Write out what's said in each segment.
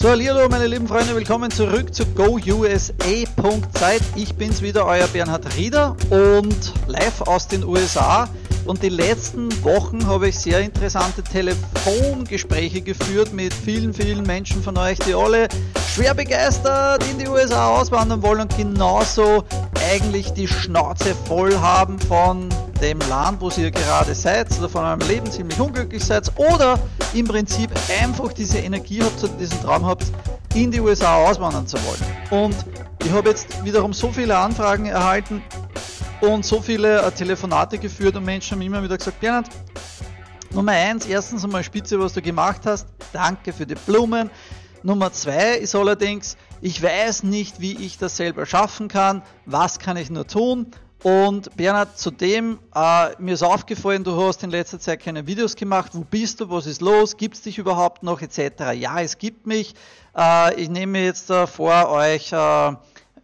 So, hallo meine lieben Freunde, willkommen zurück zu GoUSA.zeit. Ich bin's wieder, euer Bernhard Rieder und live aus den USA. Und die letzten Wochen habe ich sehr interessante Telefongespräche geführt mit vielen, vielen Menschen von euch, die alle schwer begeistert in die USA auswandern wollen und genauso eigentlich die Schnauze voll haben von dem Land, wo ihr gerade seid oder von eurem Leben ziemlich unglücklich seid oder im Prinzip einfach diese Energie habt oder diesen Traum habt, in die USA auswandern zu wollen. Und ich habe jetzt wiederum so viele Anfragen erhalten und so viele äh, Telefonate geführt und Menschen haben immer wieder gesagt, Bernhard, Nummer eins, erstens einmal Spitze, was du gemacht hast. Danke für die Blumen. Nummer zwei ist allerdings, ich weiß nicht, wie ich das selber schaffen kann. Was kann ich nur tun? Und Bernhard, zudem, äh, mir ist aufgefallen, du hast in letzter Zeit keine Videos gemacht. Wo bist du? Was ist los? Gibt es dich überhaupt noch? Etc. Ja, es gibt mich. Äh, ich nehme jetzt äh, vor, euch äh,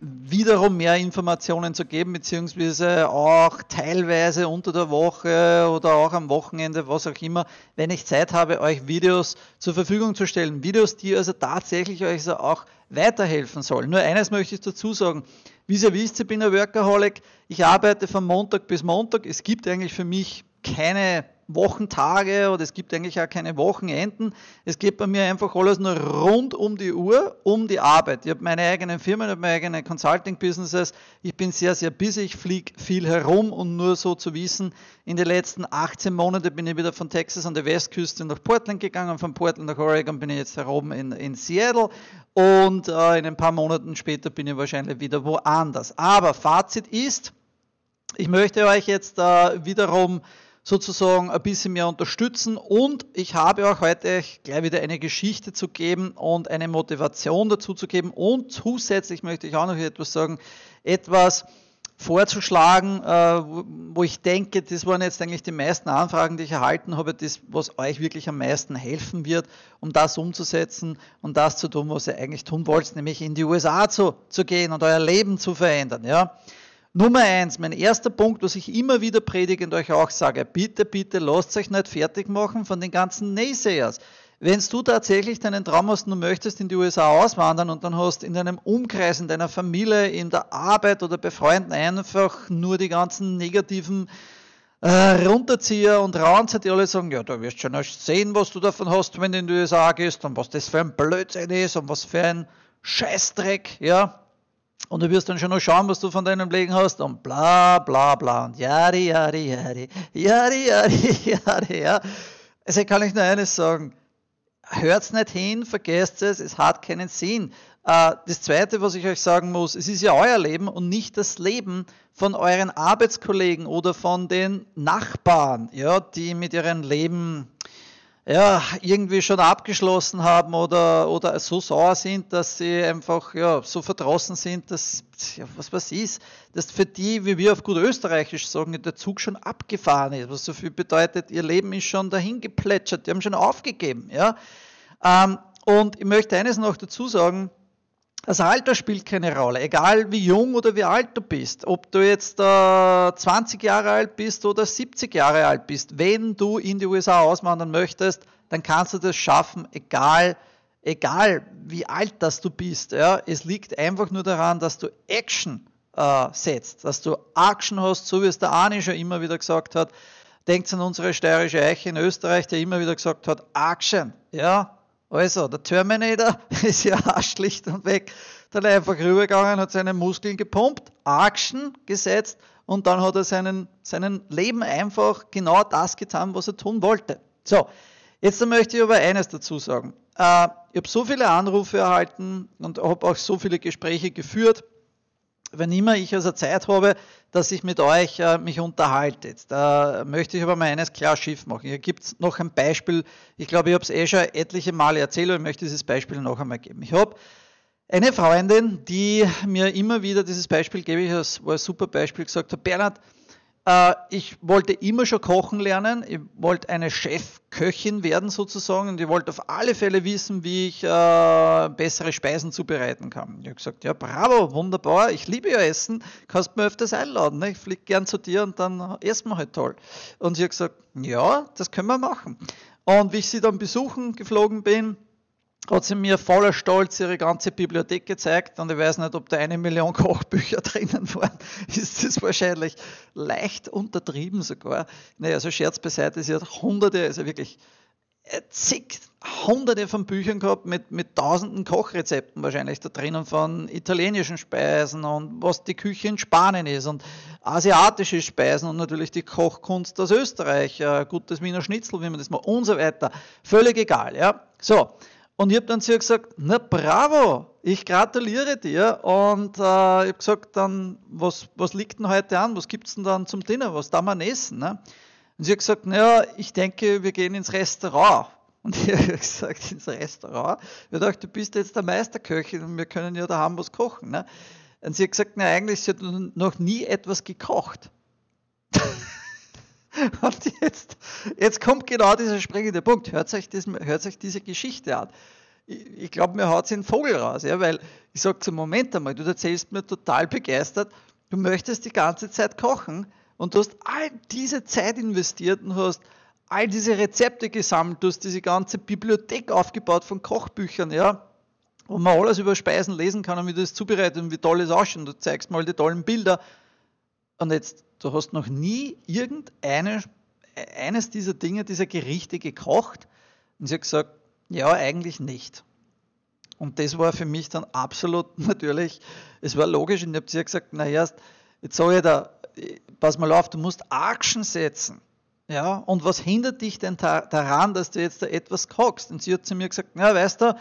wiederum mehr Informationen zu geben, beziehungsweise auch teilweise unter der Woche oder auch am Wochenende, was auch immer, wenn ich Zeit habe, euch Videos zur Verfügung zu stellen. Videos, die also tatsächlich euch also auch weiterhelfen sollen. Nur eines möchte ich dazu sagen. Wie ihr wisst, ich bin ein Workaholic. Ich arbeite von Montag bis Montag. Es gibt eigentlich für mich keine Wochentage oder es gibt eigentlich auch keine Wochenenden. Es geht bei mir einfach alles nur rund um die Uhr, um die Arbeit. Ich habe meine eigenen Firmen, ich habe meine eigenen Consulting-Businesses. Ich bin sehr, sehr busy, ich fliege viel herum und nur so zu wissen, in den letzten 18 Monaten bin ich wieder von Texas an der Westküste nach Portland gegangen, von Portland nach Oregon bin ich jetzt herum in, in Seattle und äh, in ein paar Monaten später bin ich wahrscheinlich wieder woanders. Aber Fazit ist, ich möchte euch jetzt äh, wiederum sozusagen ein bisschen mehr unterstützen. Und ich habe auch heute gleich wieder eine Geschichte zu geben und eine Motivation dazu zu geben. Und zusätzlich möchte ich auch noch etwas sagen, etwas vorzuschlagen, äh, wo ich denke, das waren jetzt eigentlich die meisten Anfragen, die ich erhalten habe, das, was euch wirklich am meisten helfen wird, um das umzusetzen und das zu tun, was ihr eigentlich tun wollt, nämlich in die USA zu, zu gehen und euer Leben zu verändern. Ja? Nummer eins, mein erster Punkt, was ich immer wieder predige und euch auch sage, bitte, bitte lasst euch nicht fertig machen von den ganzen Naysayers. Wenn du tatsächlich deinen Traum hast und du möchtest in die USA auswandern und dann hast in deinem Umkreis, in deiner Familie, in der Arbeit oder bei Freunden einfach nur die ganzen negativen äh, Runterzieher und Raunzer, die alle sagen, ja, du wirst schon erst sehen, was du davon hast, wenn du in die USA gehst und was das für ein Blödsinn ist und was für ein Scheißdreck, ja. Und du wirst dann schon noch schauen, was du von deinem Leben hast. Und bla bla bla. Und jari, jari, jari, jari, jari, jari, ja. Also kann ich nur eines sagen, hört's nicht hin, vergesst es, es hat keinen Sinn. Äh, das Zweite, was ich euch sagen muss, es ist ja euer Leben und nicht das Leben von euren Arbeitskollegen oder von den Nachbarn, ja, die mit ihrem Leben ja, irgendwie schon abgeschlossen haben oder, oder so sauer sind, dass sie einfach ja, so verdrossen sind, dass, ja, was was ist, dass für die, wie wir auf gut Österreichisch sagen, der Zug schon abgefahren ist, was so viel bedeutet, ihr Leben ist schon dahin geplätschert, die haben schon aufgegeben. Ja? Ähm, und ich möchte eines noch dazu sagen, das Alter spielt keine Rolle, egal wie jung oder wie alt du bist, ob du jetzt äh, 20 Jahre alt bist oder 70 Jahre alt bist. Wenn du in die USA auswandern möchtest, dann kannst du das schaffen, egal, egal wie alt das du bist. Ja. Es liegt einfach nur daran, dass du Action äh, setzt, dass du Action hast, so wie es der Arni schon immer wieder gesagt hat. Denkt an unsere steirische Eiche in Österreich, der immer wieder gesagt hat, Action. Ja, also, der Terminator ist ja schlicht und weg dann einfach rübergegangen, hat seine Muskeln gepumpt, Action gesetzt und dann hat er seinen, seinen Leben einfach genau das getan, was er tun wollte. So, jetzt möchte ich aber eines dazu sagen. Äh, ich habe so viele Anrufe erhalten und habe auch so viele Gespräche geführt wenn immer ich also Zeit habe, dass ich mit euch äh, mich unterhalte. Jetzt äh, möchte ich aber mal eines klar schief machen. Hier gibt es noch ein Beispiel. Ich glaube, ich habe es eh schon etliche Male erzählt, aber ich möchte dieses Beispiel noch einmal geben. Ich habe eine Freundin, die mir immer wieder dieses Beispiel gebe ich, das war ein super Beispiel, gesagt hat, Bernhard, ich wollte immer schon kochen lernen. Ich wollte eine Chefköchin werden sozusagen und ich wollte auf alle Fälle wissen, wie ich äh, bessere Speisen zubereiten kann. Ich habe gesagt, ja bravo, wunderbar, ich liebe ja Essen, kannst mir öfters einladen. Ne? Ich fliege gern zu dir und dann essen wir halt toll. Und sie hat gesagt, ja, das können wir machen. Und wie ich sie dann besuchen geflogen bin, hat sie mir voller Stolz ihre ganze Bibliothek gezeigt und ich weiß nicht, ob da eine Million Kochbücher drinnen waren. Ist das wahrscheinlich leicht untertrieben sogar. Naja, so Scherz beiseite, sie hat hunderte, also wirklich äh, zig, hunderte von Büchern gehabt mit, mit tausenden Kochrezepten wahrscheinlich da drinnen von italienischen Speisen und was die Küche in Spanien ist und asiatische Speisen und natürlich die Kochkunst aus Österreich, äh, gutes Wiener Schnitzel, wie man das macht und so weiter. Völlig egal, ja. So. Und ich habe dann zu ihr gesagt, na bravo, ich gratuliere dir. Und äh, ich habe gesagt, dann, was, was liegt denn heute an? Was gibt es denn dann zum Dinner? Was darf man essen? Ne? Und sie hat gesagt, naja, ich denke, wir gehen ins Restaurant. Und ich habe gesagt, ins Restaurant? Ich dachte, du bist jetzt der Meisterköchin und wir können ja daheim was kochen. Ne? Und sie hat gesagt, na eigentlich, sie hat noch nie etwas gekocht. Und jetzt, jetzt kommt genau dieser springende Punkt. Hört euch, das, hört euch diese Geschichte an. Ich, ich glaube, mir haut es den Vogel raus, ja, weil ich sage zum Moment einmal, du erzählst mir total begeistert, du möchtest die ganze Zeit kochen und du hast all diese Zeit investiert und hast all diese Rezepte gesammelt, du hast diese ganze Bibliothek aufgebaut von Kochbüchern, ja, wo man alles über Speisen lesen kann und wie das zubereitet und wie toll es ausschaut. Du zeigst mal die tollen Bilder. Und jetzt Du hast noch nie irgendeine, eines dieser Dinge, dieser Gerichte gekocht. Und sie hat gesagt, ja, eigentlich nicht. Und das war für mich dann absolut natürlich, es war logisch. Und ich habe zu ihr gesagt, naja, jetzt sage ich da, pass mal auf, du musst Action setzen. Ja, und was hindert dich denn daran, dass du jetzt da etwas kochst? Und sie hat zu mir gesagt, na, weißt du,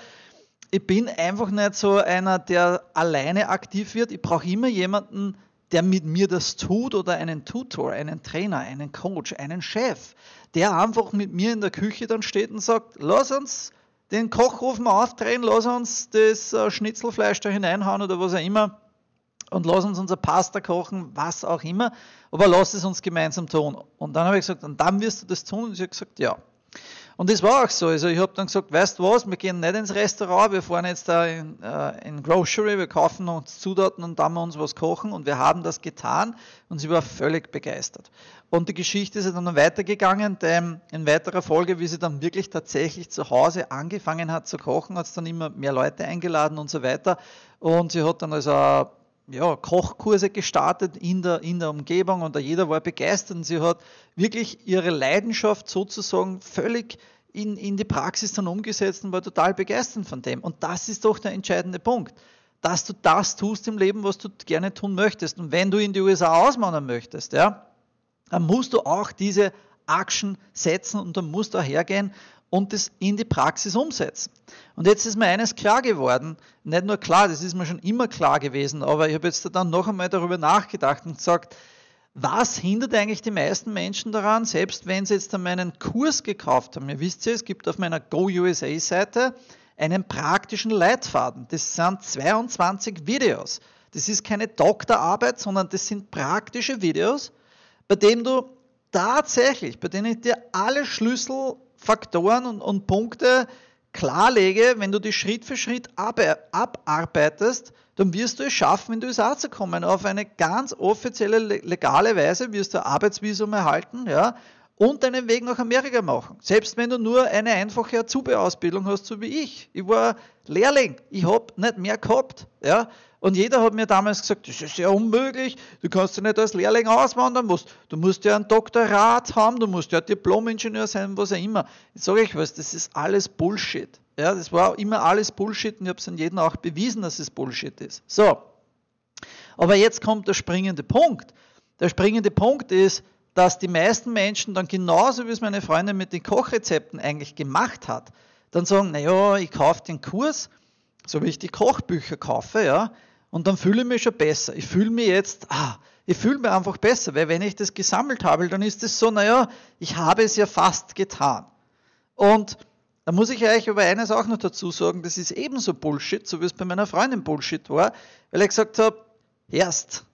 ich bin einfach nicht so einer, der alleine aktiv wird. Ich brauche immer jemanden, der mit mir das tut oder einen Tutor, einen Trainer, einen Coach, einen Chef, der einfach mit mir in der Küche dann steht und sagt, lass uns den Kochofen aufdrehen, lass uns das äh, Schnitzelfleisch da hineinhauen oder was auch immer und lass uns unser Pasta kochen, was auch immer, aber lass es uns gemeinsam tun. Und dann habe ich gesagt, und dann wirst du das tun und sie hat gesagt, ja. Und das war auch so. Also ich habe dann gesagt, weißt du was, wir gehen nicht ins Restaurant, wir fahren jetzt da in, äh, in Grocery, wir kaufen uns Zutaten und dann wir uns was kochen und wir haben das getan und sie war völlig begeistert. Und die Geschichte ist dann weitergegangen, denn in weiterer Folge, wie sie dann wirklich tatsächlich zu Hause angefangen hat zu kochen, hat es dann immer mehr Leute eingeladen und so weiter. Und sie hat dann also ja, Kochkurse gestartet in der, in der Umgebung und jeder war begeistert und sie hat wirklich ihre Leidenschaft sozusagen völlig in, in die Praxis dann umgesetzt und war total begeistert von dem. Und das ist doch der entscheidende Punkt, dass du das tust im Leben, was du gerne tun möchtest. Und wenn du in die USA auswandern möchtest, ja, dann musst du auch diese Action setzen und dann musst du auch hergehen und das in die Praxis umsetzen. Und jetzt ist mir eines klar geworden, nicht nur klar, das ist mir schon immer klar gewesen, aber ich habe jetzt dann noch einmal darüber nachgedacht und gesagt, was hindert eigentlich die meisten Menschen daran, selbst wenn sie jetzt meinen Kurs gekauft haben? Ihr wisst ja, es gibt auf meiner Go USA Seite einen praktischen Leitfaden. Das sind 22 Videos. Das ist keine Doktorarbeit, sondern das sind praktische Videos, bei denen du tatsächlich, bei denen ich dir alle Schlüssel Faktoren und, und Punkte klarlege, wenn du die Schritt für Schritt abarbeitest, dann wirst du es schaffen, in die USA zu kommen. Auf eine ganz offizielle, legale Weise wirst du Arbeitsvisum erhalten, ja, und deinen Weg nach Amerika machen. Selbst wenn du nur eine einfache Azubi-Ausbildung hast, so wie ich. Ich war Lehrling, ich habe nicht mehr gehabt. Ja? Und jeder hat mir damals gesagt, das ist ja unmöglich, du kannst ja nicht als Lehrling auswandern, musst, du musst ja ein Doktorat haben, du musst ja Diplom-Ingenieur sein, was auch immer. Jetzt sage ich was, das ist alles Bullshit. Ja, das war immer alles Bullshit und ich habe es an jedem auch bewiesen, dass es Bullshit ist. So, aber jetzt kommt der springende Punkt. Der springende Punkt ist, dass die meisten Menschen dann genauso wie es meine Freundin mit den Kochrezepten eigentlich gemacht hat, dann sagen, naja, ich kaufe den Kurs, so wie ich die Kochbücher kaufe, ja, und dann fühle ich mich schon besser. Ich fühle mich jetzt, ah, ich fühle mich einfach besser, weil wenn ich das gesammelt habe, dann ist es so, naja, ich habe es ja fast getan. Und da muss ich euch aber eines auch noch dazu sagen, das ist ebenso Bullshit, so wie es bei meiner Freundin Bullshit war, weil ich gesagt habe, erst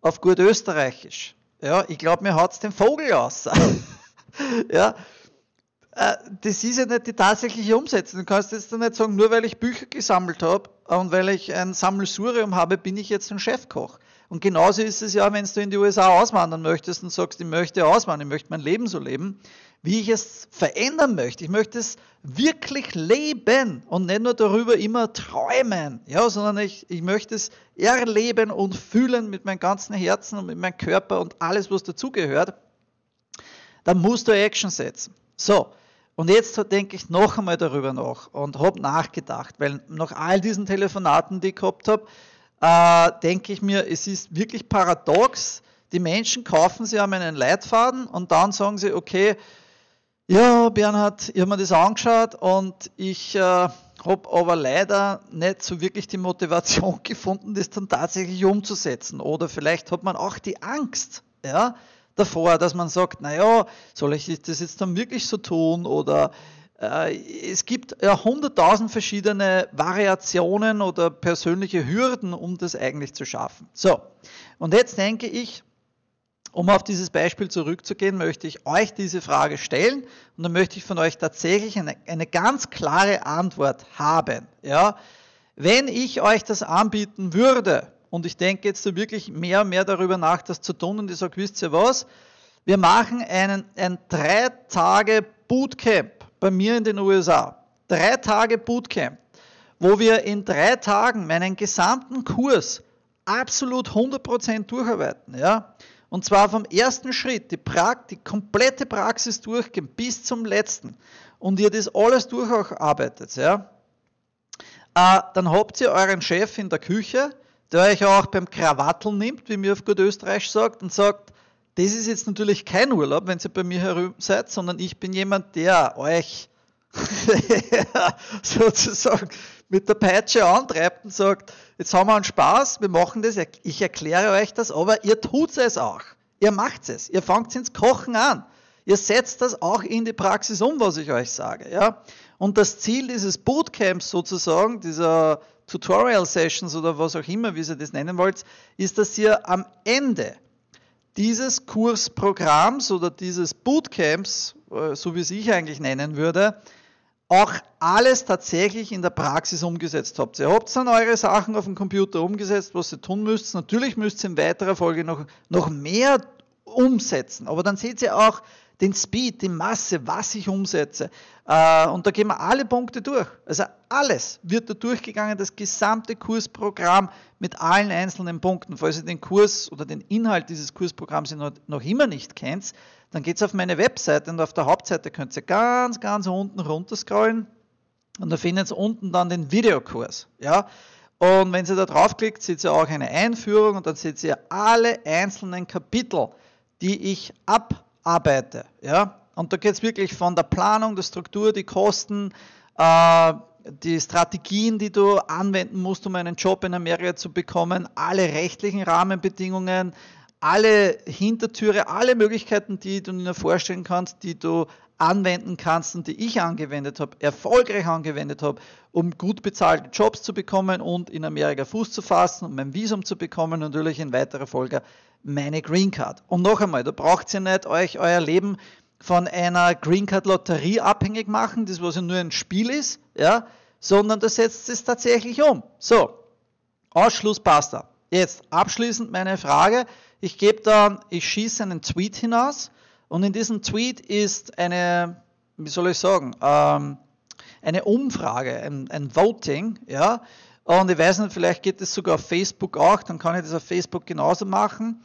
auf gut Österreichisch, ja, ich glaube, mir haut es den Vogel aus. ja, äh, das ist ja nicht die tatsächliche Umsetzung. Du kannst jetzt nicht sagen, nur weil ich Bücher gesammelt habe und weil ich ein Sammelsurium habe, bin ich jetzt ein Chefkoch. Und genauso ist es ja, wenn du in die USA auswandern möchtest und sagst, ich möchte auswandern, ich möchte mein Leben so leben, wie ich es verändern möchte. Ich möchte es wirklich leben und nicht nur darüber immer träumen, ja, sondern ich, ich möchte es erleben und fühlen mit meinem ganzen Herzen und mit meinem Körper und alles, was dazugehört. Dann musst du Action setzen. So, und jetzt denke ich noch einmal darüber nach und habe nachgedacht, weil nach all diesen Telefonaten, die ich gehabt habe, äh, denke ich mir, es ist wirklich paradox. Die Menschen kaufen sich einmal einen Leitfaden und dann sagen sie, okay, ja, Bernhard, ich habe mir das angeschaut und ich äh, habe aber leider nicht so wirklich die Motivation gefunden, das dann tatsächlich umzusetzen. Oder vielleicht hat man auch die Angst, ja, davor, dass man sagt, naja, soll ich das jetzt dann wirklich so tun? Oder es gibt ja hunderttausend verschiedene Variationen oder persönliche Hürden, um das eigentlich zu schaffen. So, und jetzt denke ich, um auf dieses Beispiel zurückzugehen, möchte ich euch diese Frage stellen und dann möchte ich von euch tatsächlich eine, eine ganz klare Antwort haben. Ja? Wenn ich euch das anbieten würde, und ich denke jetzt wirklich mehr und mehr darüber nach, das zu tun, und ich sage, wisst ihr was? Wir machen einen, ein drei Tage Bootcamp bei mir in den USA. Drei Tage Bootcamp, wo wir in drei Tagen meinen gesamten Kurs absolut 100% durcharbeiten. Ja? Und zwar vom ersten Schritt, die, pra die komplette Praxis durchgehen bis zum letzten. Und ihr das alles durcharbeitet, ja, äh, dann habt ihr euren Chef in der Küche, der euch auch beim Krawatteln nimmt, wie mir auf gut Österreich sagt, und sagt, das ist jetzt natürlich kein Urlaub, wenn ihr bei mir herüben seid, sondern ich bin jemand, der euch sozusagen mit der Peitsche antreibt und sagt, jetzt haben wir einen Spaß, wir machen das, ich erkläre euch das, aber ihr tut es auch. Ihr macht es. Ihr fangt ins Kochen an. Ihr setzt das auch in die Praxis um, was ich euch sage. Ja? Und das Ziel dieses Bootcamps sozusagen, dieser Tutorial Sessions oder was auch immer, wie ihr das nennen wollt, ist, dass ihr am Ende dieses Kursprogramms oder dieses Bootcamps, äh, so wie es ich eigentlich nennen würde, auch alles tatsächlich in der Praxis umgesetzt habt. Ihr habt dann eure Sachen auf dem Computer umgesetzt, was ihr tun müsst. Natürlich müsst ihr in weiterer Folge noch, noch mehr umsetzen. Aber dann seht ihr auch den Speed, die Masse, was ich umsetze. Äh, und da gehen wir alle Punkte durch. Also alles wird da durchgegangen, das gesamte Kursprogramm mit allen einzelnen Punkten. Falls ihr den Kurs oder den Inhalt dieses Kursprogramms noch immer nicht kennt, dann geht es auf meine Webseite und auf der Hauptseite könnt ihr ganz, ganz unten runter scrollen und da findet ihr unten dann den Videokurs. Ja? Und wenn ihr da draufklickt, seht ihr auch eine Einführung und dann seht ihr alle einzelnen Kapitel, die ich abarbeite. Ja? Und da geht es wirklich von der Planung, der Struktur, die Kosten, äh, die Strategien, die du anwenden musst, um einen Job in Amerika zu bekommen, alle rechtlichen Rahmenbedingungen, alle Hintertüre, alle Möglichkeiten, die du dir vorstellen kannst, die du anwenden kannst und die ich angewendet habe, erfolgreich angewendet habe, um gut bezahlte Jobs zu bekommen und in Amerika Fuß zu fassen und mein Visum zu bekommen und natürlich in weiterer Folge meine Green Card. Und noch einmal, da braucht ihr nicht euch euer Leben von einer Green Card Lotterie abhängig machen, das was ja nur ein Spiel ist, ja, sondern da setzt es tatsächlich um. So, Ausschluss passt da. Jetzt abschließend meine Frage, ich gebe da, ich schieße einen Tweet hinaus und in diesem Tweet ist eine, wie soll ich sagen, ähm, eine Umfrage, ein, ein Voting, ja. Und ich weiß nicht, vielleicht geht es sogar auf Facebook auch, dann kann ich das auf Facebook genauso machen.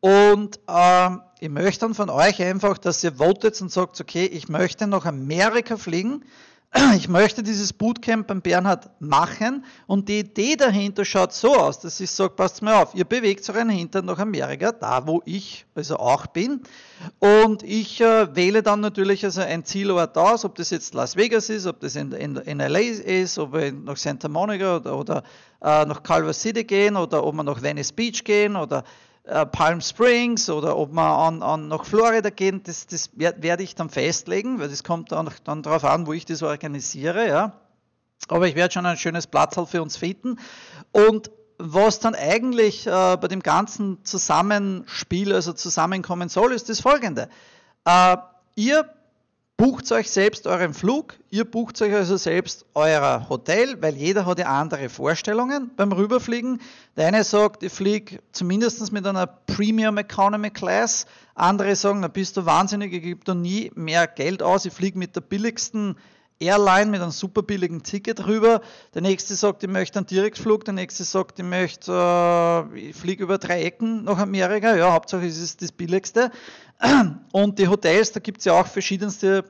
Und ähm, ich möchte dann von euch einfach, dass ihr votet und sagt, okay, ich möchte nach Amerika fliegen ich möchte dieses Bootcamp beim Bernhard machen und die Idee dahinter schaut so aus, dass ich sage, passt mal auf, ihr bewegt euren Hintern nach Amerika, da wo ich also auch bin. Und ich äh, wähle dann natürlich also ein Zielort aus, ob das jetzt Las Vegas ist, ob das in, in, in LA ist, ob wir nach Santa Monica oder, oder äh, nach Culver City gehen oder ob wir nach Venice Beach gehen oder äh, Palm Springs oder ob wir an, an nach Florida gehen, das, das werde ich dann festlegen, weil das kommt dann, dann darauf an, wo ich das organisiere. Ja. Aber ich werde schon ein schönes Platz für uns finden. Und was dann eigentlich äh, bei dem ganzen Zusammenspiel, also Zusammenkommen soll, ist das folgende. Äh, ihr bucht euch selbst euren Flug, ihr bucht euch also selbst euer Hotel, weil jeder hat ja andere Vorstellungen beim Rüberfliegen. Der eine sagt, ich fliege zumindest mit einer Premium Economy Class, andere sagen, na bist du wahnsinnig, ich gebe da nie mehr Geld aus, ich fliege mit der billigsten Airline mit einem super billigen Ticket rüber. Der nächste sagt, ich möchte einen Direktflug. Der nächste sagt, ich möchte, äh, ich fliege über drei Ecken nach Amerika. Ja, Hauptsache ist es das billigste. Und die Hotels, da gibt es ja auch verschiedenste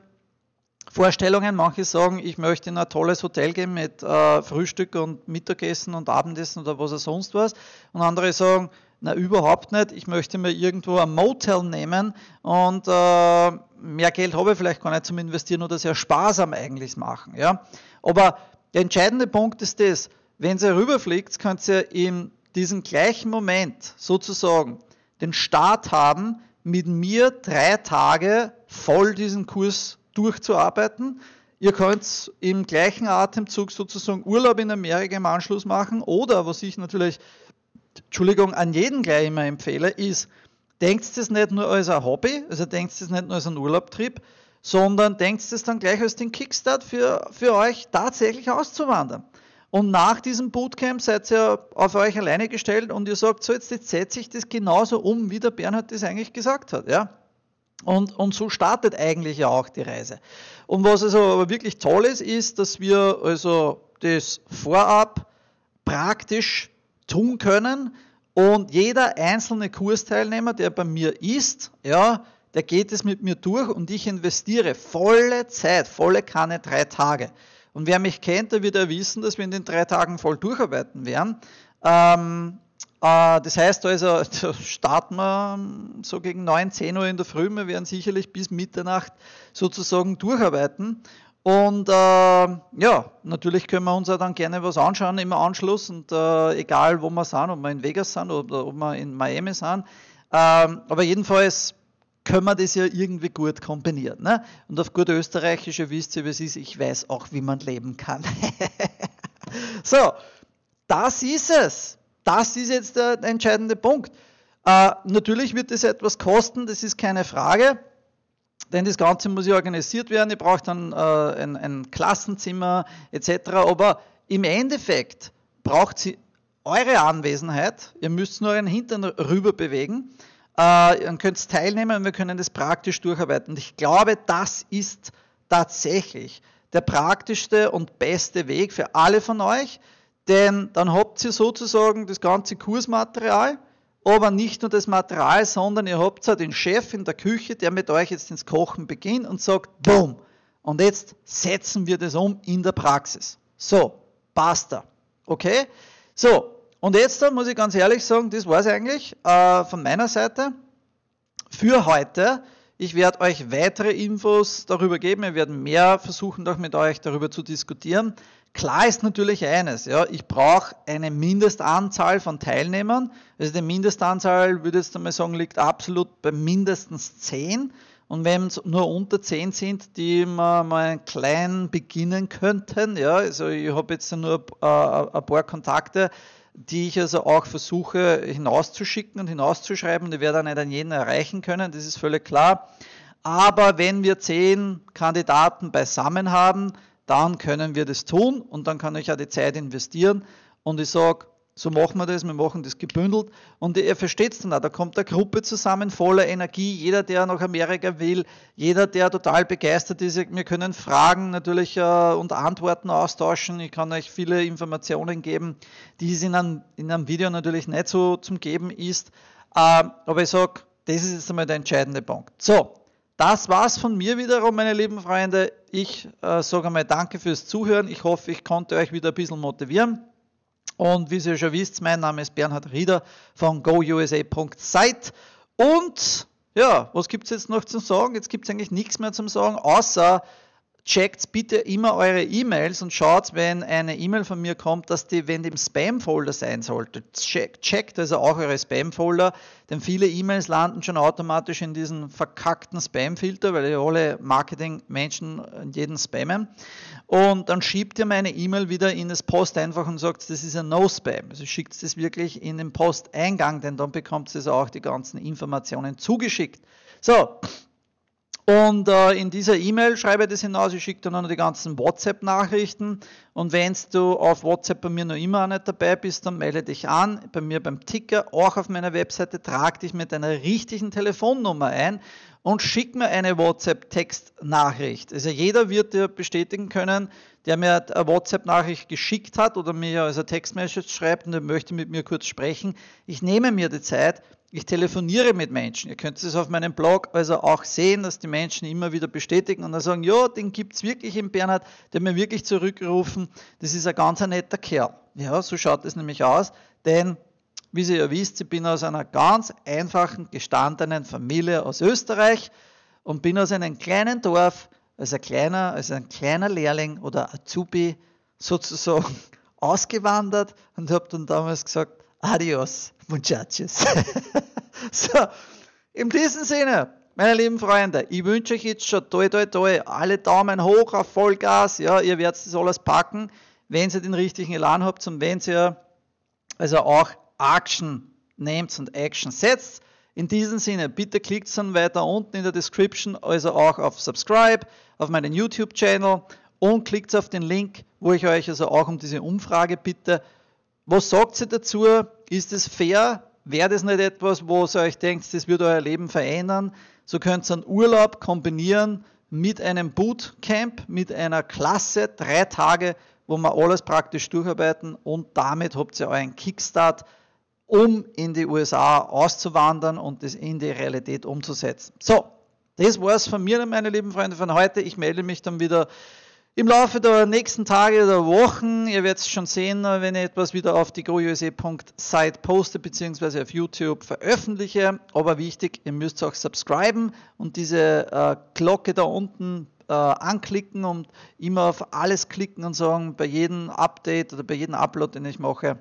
Vorstellungen. Manche sagen, ich möchte in ein tolles Hotel gehen mit äh, Frühstück und Mittagessen und Abendessen oder was auch sonst was. Und andere sagen, na, überhaupt nicht. Ich möchte mir irgendwo ein Motel nehmen und äh, mehr Geld habe ich vielleicht gar nicht zum Investieren oder sehr sparsam eigentlich machen. Ja? Aber der entscheidende Punkt ist das, wenn ihr rüberfliegt, könnt ihr in diesem gleichen Moment sozusagen den Start haben, mit mir drei Tage voll diesen Kurs durchzuarbeiten. Ihr könnt im gleichen Atemzug sozusagen Urlaub in Amerika im Anschluss machen oder, was ich natürlich Entschuldigung, an jeden gleich immer empfehle, ist, denkt es nicht nur als ein Hobby, also denkt es nicht nur als ein Urlaubtrip, sondern denkt es dann gleich als den Kickstart für, für euch tatsächlich auszuwandern. Und nach diesem Bootcamp seid ihr auf euch alleine gestellt und ihr sagt, so jetzt, jetzt setze ich das genauso um, wie der Bernhard das eigentlich gesagt hat. Ja? Und, und so startet eigentlich ja auch die Reise. Und was also aber wirklich toll ist, ist, dass wir also das vorab praktisch tun können. Und jeder einzelne Kursteilnehmer, der bei mir ist, ja, der geht es mit mir durch und ich investiere volle Zeit, volle Kanne, drei Tage. Und wer mich kennt, der wird ja wissen, dass wir in den drei Tagen voll durcharbeiten werden. Ähm, äh, das heißt also, starten wir so gegen 9, 10 Uhr in der Früh. Wir werden sicherlich bis Mitternacht sozusagen durcharbeiten. Und äh, ja, natürlich können wir uns ja dann gerne was anschauen im Anschluss und äh, egal wo wir sind, ob wir in Vegas sind oder ob wir in Miami sind. Ähm, aber jedenfalls können wir das ja irgendwie gut kombinieren. Ne? Und auf gut Österreichische wisst ihr, wie es ist, ich weiß auch, wie man leben kann. so, das ist es. Das ist jetzt der, entscheidende Punkt. Äh, natürlich wird es etwas kosten, das ist keine Frage. Denn das Ganze muss ja organisiert werden, ihr braucht dann äh, ein, ein Klassenzimmer etc. Aber im Endeffekt braucht sie eure Anwesenheit. Ihr müsst nur euren Hintern rüber bewegen. Äh, ihr könnt teilnehmen und wir können das praktisch durcharbeiten. Und ich glaube, das ist tatsächlich der praktischste und beste Weg für alle von euch, denn dann habt ihr sozusagen das ganze Kursmaterial aber nicht nur das Material, sondern ihr habt den Chef in der Küche, der mit euch jetzt ins Kochen beginnt und sagt, boom, und jetzt setzen wir das um in der Praxis. So, basta. Okay? So, und jetzt muss ich ganz ehrlich sagen, das war es eigentlich äh, von meiner Seite für heute. Ich werde euch weitere Infos darüber geben. Wir werden mehr versuchen, auch mit euch darüber zu diskutieren. Klar ist natürlich eines, ja, ich brauche eine Mindestanzahl von Teilnehmern. Also die Mindestanzahl, würde ich jetzt einmal sagen, liegt absolut bei mindestens 10. Und wenn es nur unter 10 sind, die mal, mal klein beginnen könnten, ja, also ich habe jetzt nur äh, ein paar Kontakte, die ich also auch versuche hinauszuschicken und hinauszuschreiben, die werde ich nicht an jeden erreichen können, das ist völlig klar. Aber wenn wir 10 Kandidaten beisammen haben, dann können wir das tun und dann kann ich ja die Zeit investieren. Und ich sage, so machen wir das, wir machen das gebündelt. Und ihr versteht es dann auch, da kommt eine Gruppe zusammen voller Energie, jeder, der nach Amerika will, jeder, der total begeistert ist, wir können Fragen natürlich äh, und Antworten austauschen, ich kann euch viele Informationen geben, die es in einem, in einem Video natürlich nicht so zum Geben ist, äh, aber ich sage, das ist jetzt einmal der entscheidende Punkt. So, das war's von mir wiederum, meine lieben Freunde. Ich äh, sage einmal Danke fürs Zuhören. Ich hoffe, ich konnte euch wieder ein bisschen motivieren. Und wie ihr schon wisst, mein Name ist Bernhard Rieder von gousa.site. Und ja, was gibt es jetzt noch zu sagen? Jetzt gibt es eigentlich nichts mehr zum Sagen, außer checkt bitte immer eure E-Mails und schaut, wenn eine E-Mail von mir kommt, dass die, wenn die im Spam-Folder sein sollte, checkt also auch eure Spam-Folder, denn viele E-Mails landen schon automatisch in diesen verkackten Spam-Filter, weil ja alle Marketing-Menschen jeden spammen. Und dann schiebt ihr meine E-Mail wieder in das Post einfach und sagt, das ist ein No-Spam. Also schickt es wirklich in den Posteingang, denn dann bekommt ihr also auch die ganzen Informationen zugeschickt. So, Und äh, in dieser E-Mail schreibe ich das hinaus, ich schicke dann noch die ganzen WhatsApp-Nachrichten. Und wenn du auf WhatsApp bei mir noch immer nicht dabei bist, dann melde dich an. Bei mir beim Ticker, auch auf meiner Webseite, trag dich mit deiner richtigen Telefonnummer ein und schick mir eine WhatsApp-Textnachricht. Also jeder wird dir bestätigen können, der mir eine WhatsApp-Nachricht geschickt hat oder mir also Textmessage schreibt und er möchte mit mir kurz sprechen. Ich nehme mir die Zeit, ich telefoniere mit Menschen. Ihr könnt es auf meinem Blog also auch sehen, dass die Menschen immer wieder bestätigen und dann sagen, ja, den gibt es wirklich im Bernhard, der mir wirklich zurückgerufen, das ist ein ganz netter Kerl. Ja, so schaut es nämlich aus, denn wie Sie ja wisst, ich bin aus einer ganz einfachen, gestandenen Familie aus Österreich und bin aus einem kleinen Dorf als ein kleiner, als ein kleiner Lehrling oder Azubi sozusagen ausgewandert und habe dann damals gesagt, adios, muchachos. so, in diesem Sinne, meine lieben Freunde, ich wünsche euch jetzt schon toi toi toi, alle Daumen hoch auf Vollgas, ja, ihr werdet das alles packen, wenn ihr den richtigen Elan habt und wenn ihr also auch Action nehmt und Action setzt. In diesem Sinne, bitte klickt dann weiter unten in der Description, also auch auf Subscribe, auf meinen YouTube-Channel und klickt auf den Link, wo ich euch also auch um diese Umfrage bitte. Was sagt ihr dazu? Ist es fair? Wäre das nicht etwas, wo ihr euch denkt, das wird euer Leben verändern? So könnt ihr einen Urlaub kombinieren mit einem Bootcamp, mit einer Klasse, drei Tage, wo wir alles praktisch durcharbeiten und damit habt ihr euren Kickstart um in die USA auszuwandern und das in die Realität umzusetzen. So, das war's von mir, meine lieben Freunde, von heute. Ich melde mich dann wieder im Laufe der nächsten Tage oder Wochen. Ihr werdet es schon sehen, wenn ich etwas wieder auf die grousa.site poste bzw. auf YouTube veröffentliche. Aber wichtig, ihr müsst auch subscriben und diese äh, Glocke da unten äh, anklicken und immer auf alles klicken und sagen, bei jedem Update oder bei jedem Upload, den ich mache,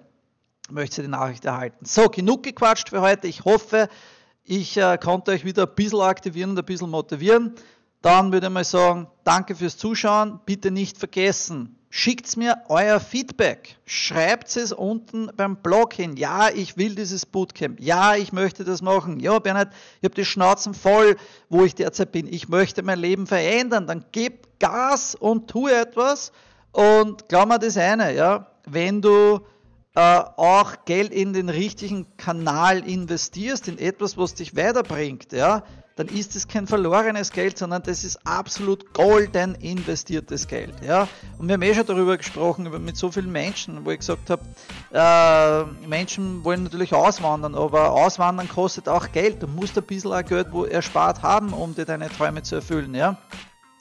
möchte die Nachricht erhalten. So, genug gequatscht für heute. Ich hoffe, ich äh, konnte euch wieder ein bisschen aktivieren und ein bisschen motivieren. Dann würde ich mal sagen, danke fürs Zuschauen. Bitte nicht vergessen, schickt mir euer Feedback. Schreibt es unten beim Blog hin. Ja, ich will dieses Bootcamp. Ja, ich möchte das machen. Ja, Bernhard, ich habe die Schnauzen voll, wo ich derzeit bin. Ich möchte mein Leben verändern. Dann gib Gas und tu etwas. Und glaub mir das eine, ja, wenn du äh, auch Geld in den richtigen Kanal investierst, in etwas, was dich weiterbringt, ja, dann ist es kein verlorenes Geld, sondern das ist absolut golden investiertes Geld. Ja? Und wir haben eh schon darüber gesprochen, mit so vielen Menschen, wo ich gesagt habe, äh, Menschen wollen natürlich auswandern, aber auswandern kostet auch Geld. Du musst ein bisschen auch Geld wo erspart haben, um dir deine Träume zu erfüllen. Ja?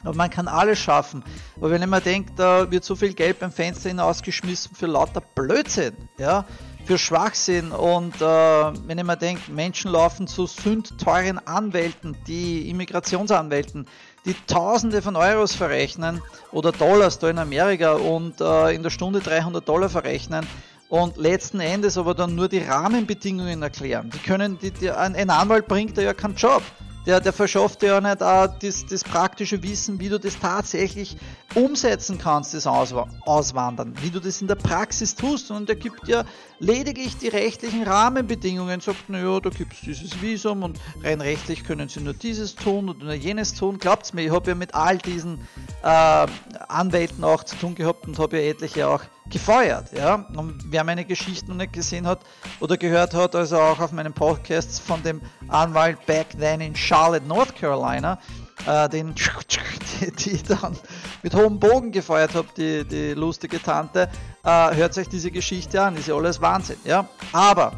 Aber man kann alles schaffen. Aber wenn ich mir denke, da wird so viel Geld beim Fenster hinausgeschmissen für lauter Blödsinn, ja, für Schwachsinn. Und äh, wenn ich mir denke, Menschen laufen zu sündteuren Anwälten, die Immigrationsanwälten, die Tausende von Euros verrechnen oder Dollars da in Amerika und äh, in der Stunde 300 Dollar verrechnen und letzten Endes aber dann nur die Rahmenbedingungen erklären. Die können, die, die, ein Anwalt bringt ja keinen Job der, der verschafft dir ja nicht auch das, das praktische Wissen, wie du das tatsächlich umsetzen kannst, das Auswandern, wie du das in der Praxis tust. Und er gibt dir lediglich die rechtlichen Rahmenbedingungen, sagt, naja, da gibt es dieses Visum und rein rechtlich können sie nur dieses tun oder nur jenes tun. Glaubt's mir, ich habe ja mit all diesen äh, Anwälten auch zu tun gehabt und habe ja etliche auch gefeuert. Ja? Und wer meine Geschichten noch nicht gesehen hat oder gehört hat, also auch auf meinen Podcasts von dem Anwalt back then in Charlotte, North Carolina, äh, den die, die dann mit hohem Bogen gefeuert habe, die, die lustige Tante, äh, hört euch diese Geschichte an, ist ja alles Wahnsinn. Ja? Aber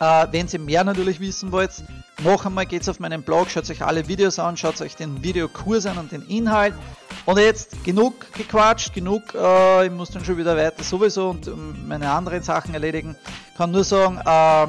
äh, wenn ihr mehr natürlich wissen wollt, noch einmal geht's auf meinen Blog, schaut euch alle Videos an, schaut euch den Videokurs an und den Inhalt. Und jetzt genug gequatscht, genug, äh, ich muss dann schon wieder weiter sowieso und ähm, meine anderen Sachen erledigen. Kann nur sagen, äh,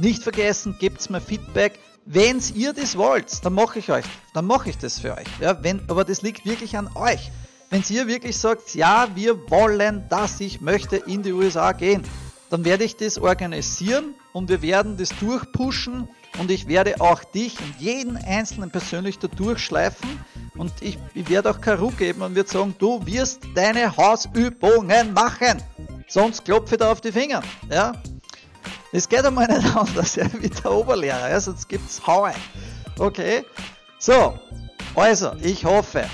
nicht vergessen, gebt mir Feedback. Wenn ihr das wollt, dann mache ich euch, dann mache ich das für euch. Ja, wenn, aber das liegt wirklich an euch. Wenn ihr wirklich sagt, ja, wir wollen das, ich möchte in die USA gehen, dann werde ich das organisieren und wir werden das durchpushen und ich werde auch dich und jeden Einzelnen persönlich da durchschleifen und ich, ich werde auch Karu geben und wird sagen, du wirst deine Hausübungen machen. Sonst klopfe da auf die Finger. Ja? Das geht einmal nicht anders, ja, wie der Oberlehrer, ja, sonst gibt's Haue. Okay? So, Also, ich hoffe,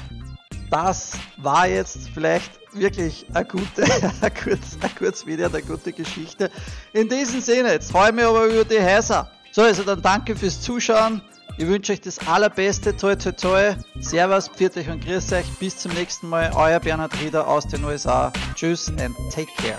das war jetzt vielleicht wirklich ein, gute, ein, kurz, ein kurz Video, eine gute Geschichte. In diesem Sinne, jetzt freue ich mich aber über die Häuser. So, also dann danke fürs Zuschauen. Ich wünsche euch das allerbeste. Toi, toi, toi. Servus, pfiat euch und grüß euch. Bis zum nächsten Mal. Euer Bernhard Rieder aus den USA. Tschüss and take care.